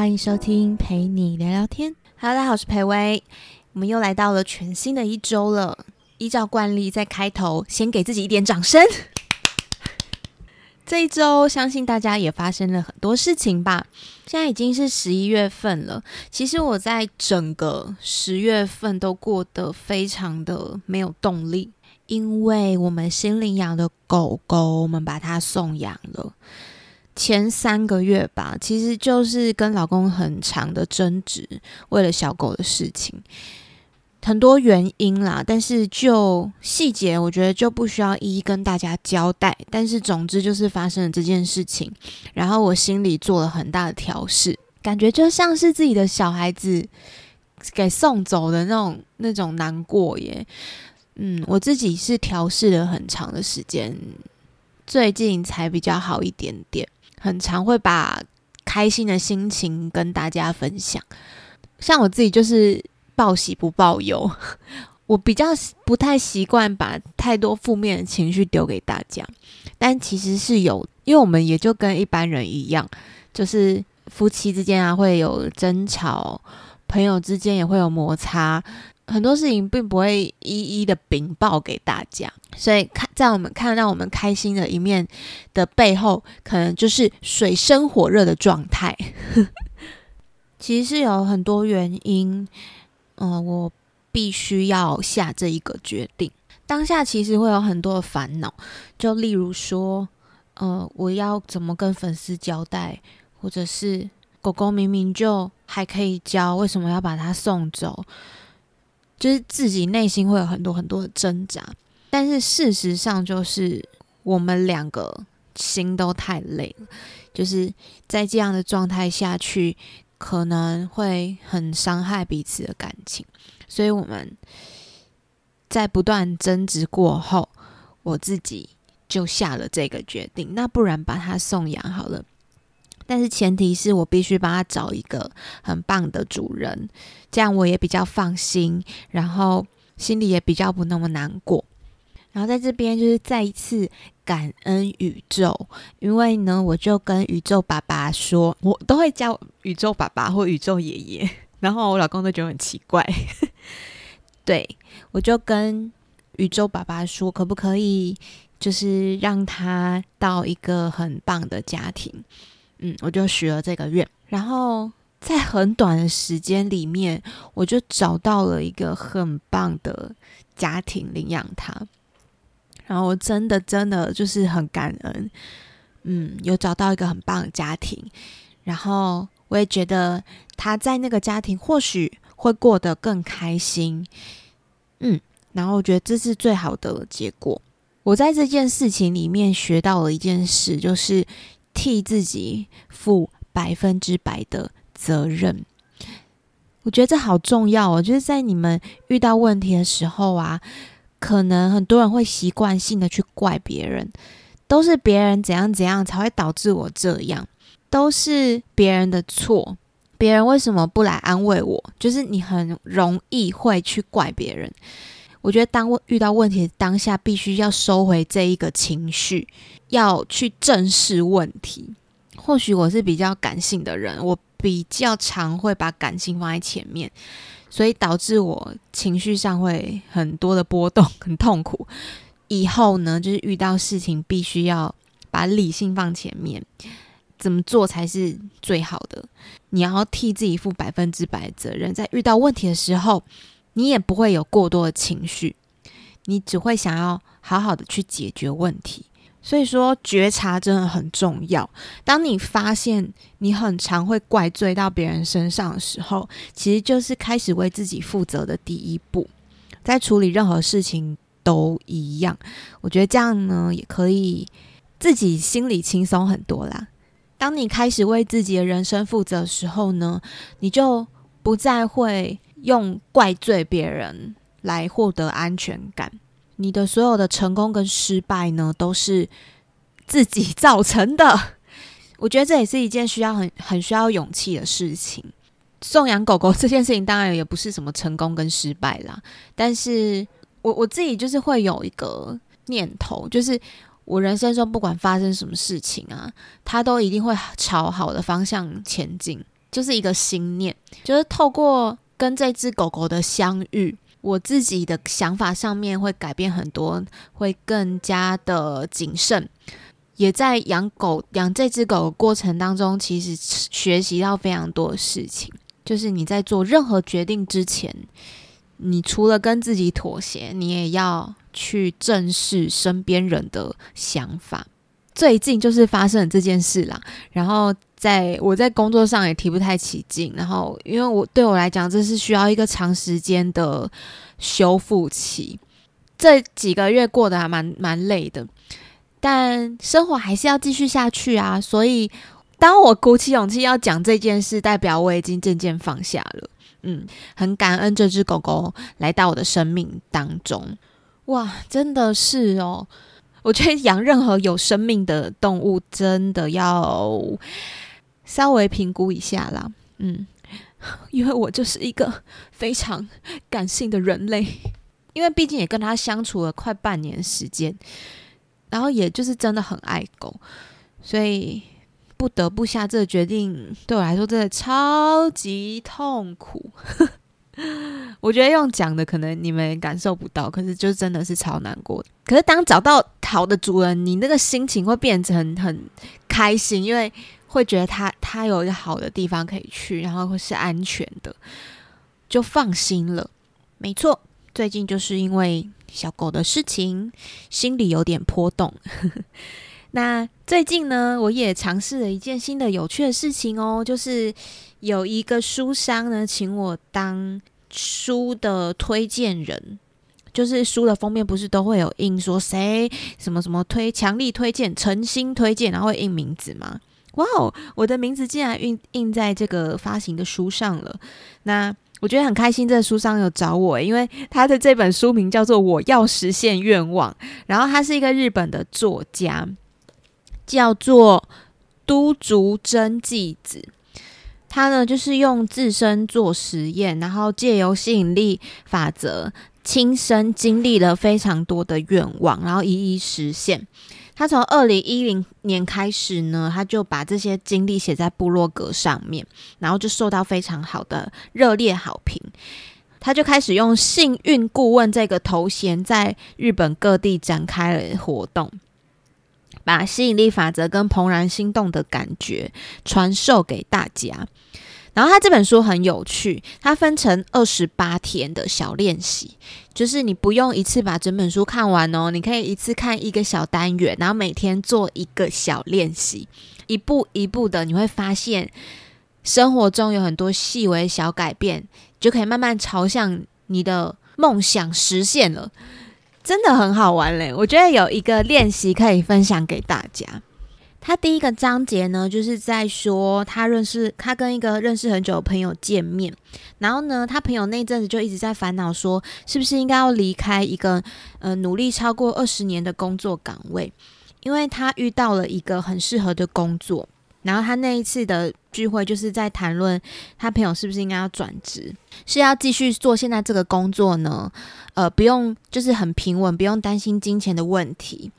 欢迎收听陪你聊聊天。Hello，大家好，我是裴薇。我们又来到了全新的一周了。依照惯例，在开头先给自己一点掌声。这一周，相信大家也发生了很多事情吧。现在已经是十一月份了，其实我在整个十月份都过得非常的没有动力，因为我们新领养的狗狗，我们把它送养了。前三个月吧，其实就是跟老公很长的争执，为了小狗的事情。很多原因啦，但是就细节，我觉得就不需要一一跟大家交代。但是总之就是发生了这件事情，然后我心里做了很大的调试，感觉就像是自己的小孩子给送走的那种那种难过耶。嗯，我自己是调试了很长的时间，最近才比较好一点点。很常会把开心的心情跟大家分享，像我自己就是。报喜不报忧，我比较不太习惯把太多负面的情绪丢给大家，但其实是有，因为我们也就跟一般人一样，就是夫妻之间啊会有争吵，朋友之间也会有摩擦，很多事情并不会一一的禀报给大家，所以看在我们看到我们开心的一面的背后，可能就是水深火热的状态，其实是有很多原因。嗯，我必须要下这一个决定。当下其实会有很多的烦恼，就例如说，呃，我要怎么跟粉丝交代，或者是狗狗明明就还可以教，为什么要把它送走？就是自己内心会有很多很多的挣扎。但是事实上，就是我们两个心都太累了，就是在这样的状态下去。可能会很伤害彼此的感情，所以我们在不断争执过后，我自己就下了这个决定。那不然把它送养好了，但是前提是我必须帮他找一个很棒的主人，这样我也比较放心，然后心里也比较不那么难过。然后在这边就是再一次感恩宇宙，因为呢，我就跟宇宙爸爸说，我都会叫宇宙爸爸或宇宙爷爷，然后我老公都觉得很奇怪。对我就跟宇宙爸爸说，可不可以就是让他到一个很棒的家庭？嗯，我就许了这个愿，然后在很短的时间里面，我就找到了一个很棒的家庭领养他。然后我真的真的就是很感恩，嗯，有找到一个很棒的家庭，然后我也觉得他在那个家庭或许会过得更开心，嗯，然后我觉得这是最好的结果。我在这件事情里面学到了一件事，就是替自己负百分之百的责任。我觉得这好重要哦，就是在你们遇到问题的时候啊。可能很多人会习惯性的去怪别人，都是别人怎样怎样才会导致我这样，都是别人的错，别人为什么不来安慰我？就是你很容易会去怪别人。我觉得当遇到问题当下，必须要收回这一个情绪，要去正视问题。或许我是比较感性的人，我比较常会把感性放在前面。所以导致我情绪上会很多的波动，很痛苦。以后呢，就是遇到事情必须要把理性放前面，怎么做才是最好的？你要替自己负百分之百的责任。在遇到问题的时候，你也不会有过多的情绪，你只会想要好好的去解决问题。所以说，觉察真的很重要。当你发现你很常会怪罪到别人身上的时候，其实就是开始为自己负责的第一步。在处理任何事情都一样，我觉得这样呢，也可以自己心里轻松很多啦。当你开始为自己的人生负责的时候呢，你就不再会用怪罪别人来获得安全感。你的所有的成功跟失败呢，都是自己造成的。我觉得这也是一件需要很很需要勇气的事情。送养狗狗这件事情，当然也不是什么成功跟失败啦。但是我我自己就是会有一个念头，就是我人生中不管发生什么事情啊，它都一定会朝好的方向前进。就是一个心念，就是透过跟这只狗狗的相遇，我自己的想法上面会改变很多，会更加的谨慎。也在养狗养这只狗的过程当中，其实学习到非常多的事情。就是你在做任何决定之前，你除了跟自己妥协，你也要去正视身边人的想法。最近就是发生了这件事啦，然后在我在工作上也提不太起劲，然后因为我对我来讲，这是需要一个长时间的修复期。这几个月过得还蛮蛮累的。但生活还是要继续下去啊！所以，当我鼓起勇气要讲这件事，代表我已经渐渐放下了。嗯，很感恩这只狗狗来到我的生命当中。哇，真的是哦！我觉得养任何有生命的动物，真的要稍微评估一下啦。嗯，因为我就是一个非常感性的人类，因为毕竟也跟他相处了快半年时间。然后也就是真的很爱狗，所以不得不下这个决定，对我来说真的超级痛苦。我觉得用讲的可能你们感受不到，可是就真的是超难过。可是当找到好的主人，你那个心情会变成很开心，因为会觉得他他有一个好的地方可以去，然后会是安全的，就放心了。没错，最近就是因为。小狗的事情，心里有点波动。那最近呢，我也尝试了一件新的有趣的事情哦，就是有一个书商呢，请我当书的推荐人。就是书的封面不是都会有印说谁什么什么推强力推荐、诚心推荐，然后会印名字吗？哇哦，我的名字竟然印印在这个发行的书上了。那我觉得很开心，这书商有找我，因为他的这本书名叫做《我要实现愿望》，然后他是一个日本的作家，叫做都竹真纪子。他呢就是用自身做实验，然后借由吸引力法则，亲身经历了非常多的愿望，然后一一实现。他从二零一零年开始呢，他就把这些经历写在部落格上面，然后就受到非常好的热烈好评。他就开始用幸运顾问这个头衔，在日本各地展开了活动，把吸引力法则跟怦然心动的感觉传授给大家。然后他这本书很有趣，它分成二十八天的小练习，就是你不用一次把整本书看完哦，你可以一次看一个小单元，然后每天做一个小练习，一步一步的，你会发现生活中有很多细微小改变，就可以慢慢朝向你的梦想实现了，真的很好玩嘞！我觉得有一个练习可以分享给大家。他第一个章节呢，就是在说他认识他跟一个认识很久的朋友见面，然后呢，他朋友那阵子就一直在烦恼说，是不是应该要离开一个呃努力超过二十年的工作岗位，因为他遇到了一个很适合的工作，然后他那一次的聚会就是在谈论他朋友是不是应该要转职，是要继续做现在这个工作呢？呃，不用就是很平稳，不用担心金钱的问题。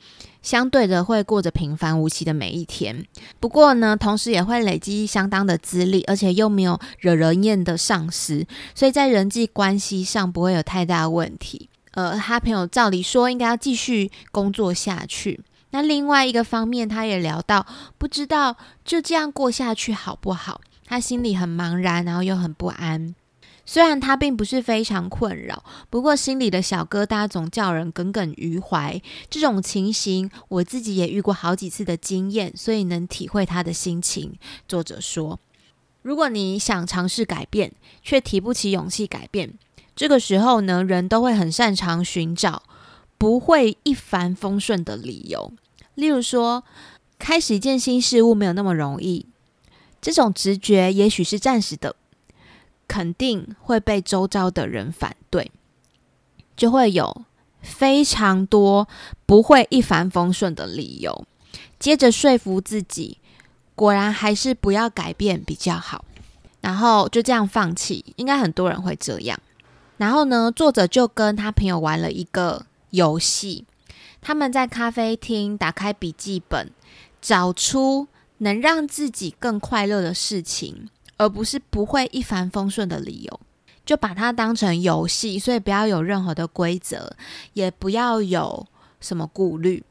相对的会过着平凡无奇的每一天，不过呢，同时也会累积相当的资历，而且又没有惹人厌的上司，所以在人际关系上不会有太大问题。呃，他朋友照理说应该要继续工作下去。那另外一个方面，他也聊到，不知道就这样过下去好不好？他心里很茫然，然后又很不安。虽然他并不是非常困扰，不过心里的小疙瘩总叫人耿耿于怀。这种情形，我自己也遇过好几次的经验，所以能体会他的心情。作者说，如果你想尝试改变，却提不起勇气改变，这个时候呢，人都会很擅长寻找不会一帆风顺的理由。例如说，开始一件新事物没有那么容易，这种直觉也许是暂时的。肯定会被周遭的人反对，就会有非常多不会一帆风顺的理由。接着说服自己，果然还是不要改变比较好，然后就这样放弃。应该很多人会这样。然后呢，作者就跟他朋友玩了一个游戏，他们在咖啡厅打开笔记本，找出能让自己更快乐的事情。而不是不会一帆风顺的理由。就把它当成游戏，所以不要有任何的规则，也不要有什么顾虑。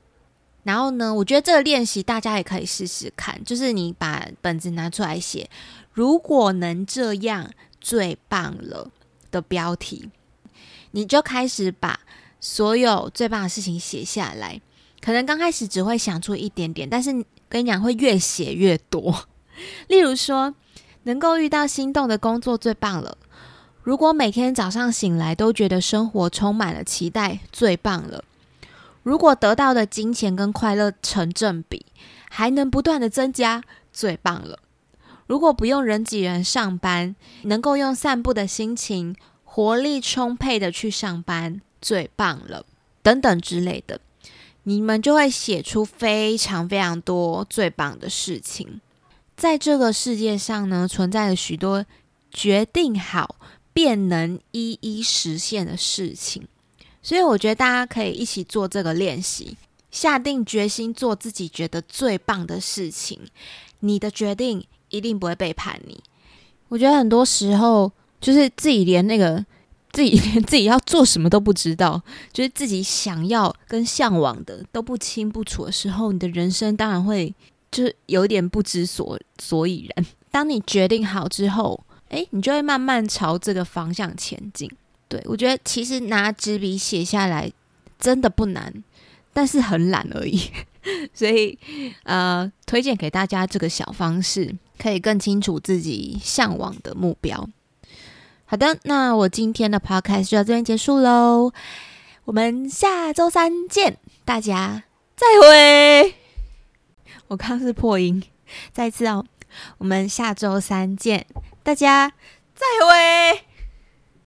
然后呢，我觉得这个练习大家也可以试试看，就是你把本子拿出来写，如果能这样最棒了的标题，你就开始把所有最棒的事情写下来。可能刚开始只会想出一点点，但是跟你讲会越写越多。例如说，能够遇到心动的工作最棒了。如果每天早上醒来都觉得生活充满了期待，最棒了。如果得到的金钱跟快乐成正比，还能不断的增加，最棒了。如果不用人挤人上班，能够用散步的心情，活力充沛的去上班，最棒了。等等之类的。你们就会写出非常非常多最棒的事情。在这个世界上呢，存在着许多决定好便能一一实现的事情，所以我觉得大家可以一起做这个练习，下定决心做自己觉得最棒的事情。你的决定一定不会背叛你。我觉得很多时候就是自己连那个。自己连自己要做什么都不知道，就是自己想要跟向往的都不清不楚的时候，你的人生当然会就是有点不知所所以然。当你决定好之后，诶，你就会慢慢朝这个方向前进。对我觉得其实拿纸笔写下来真的不难，但是很懒而已。所以呃，推荐给大家这个小方式，可以更清楚自己向往的目标。好的，那我今天的 podcast 就到这边结束喽。我们下周三见，大家再会。我刚是破音，再次哦，我们下周三见，大家再会。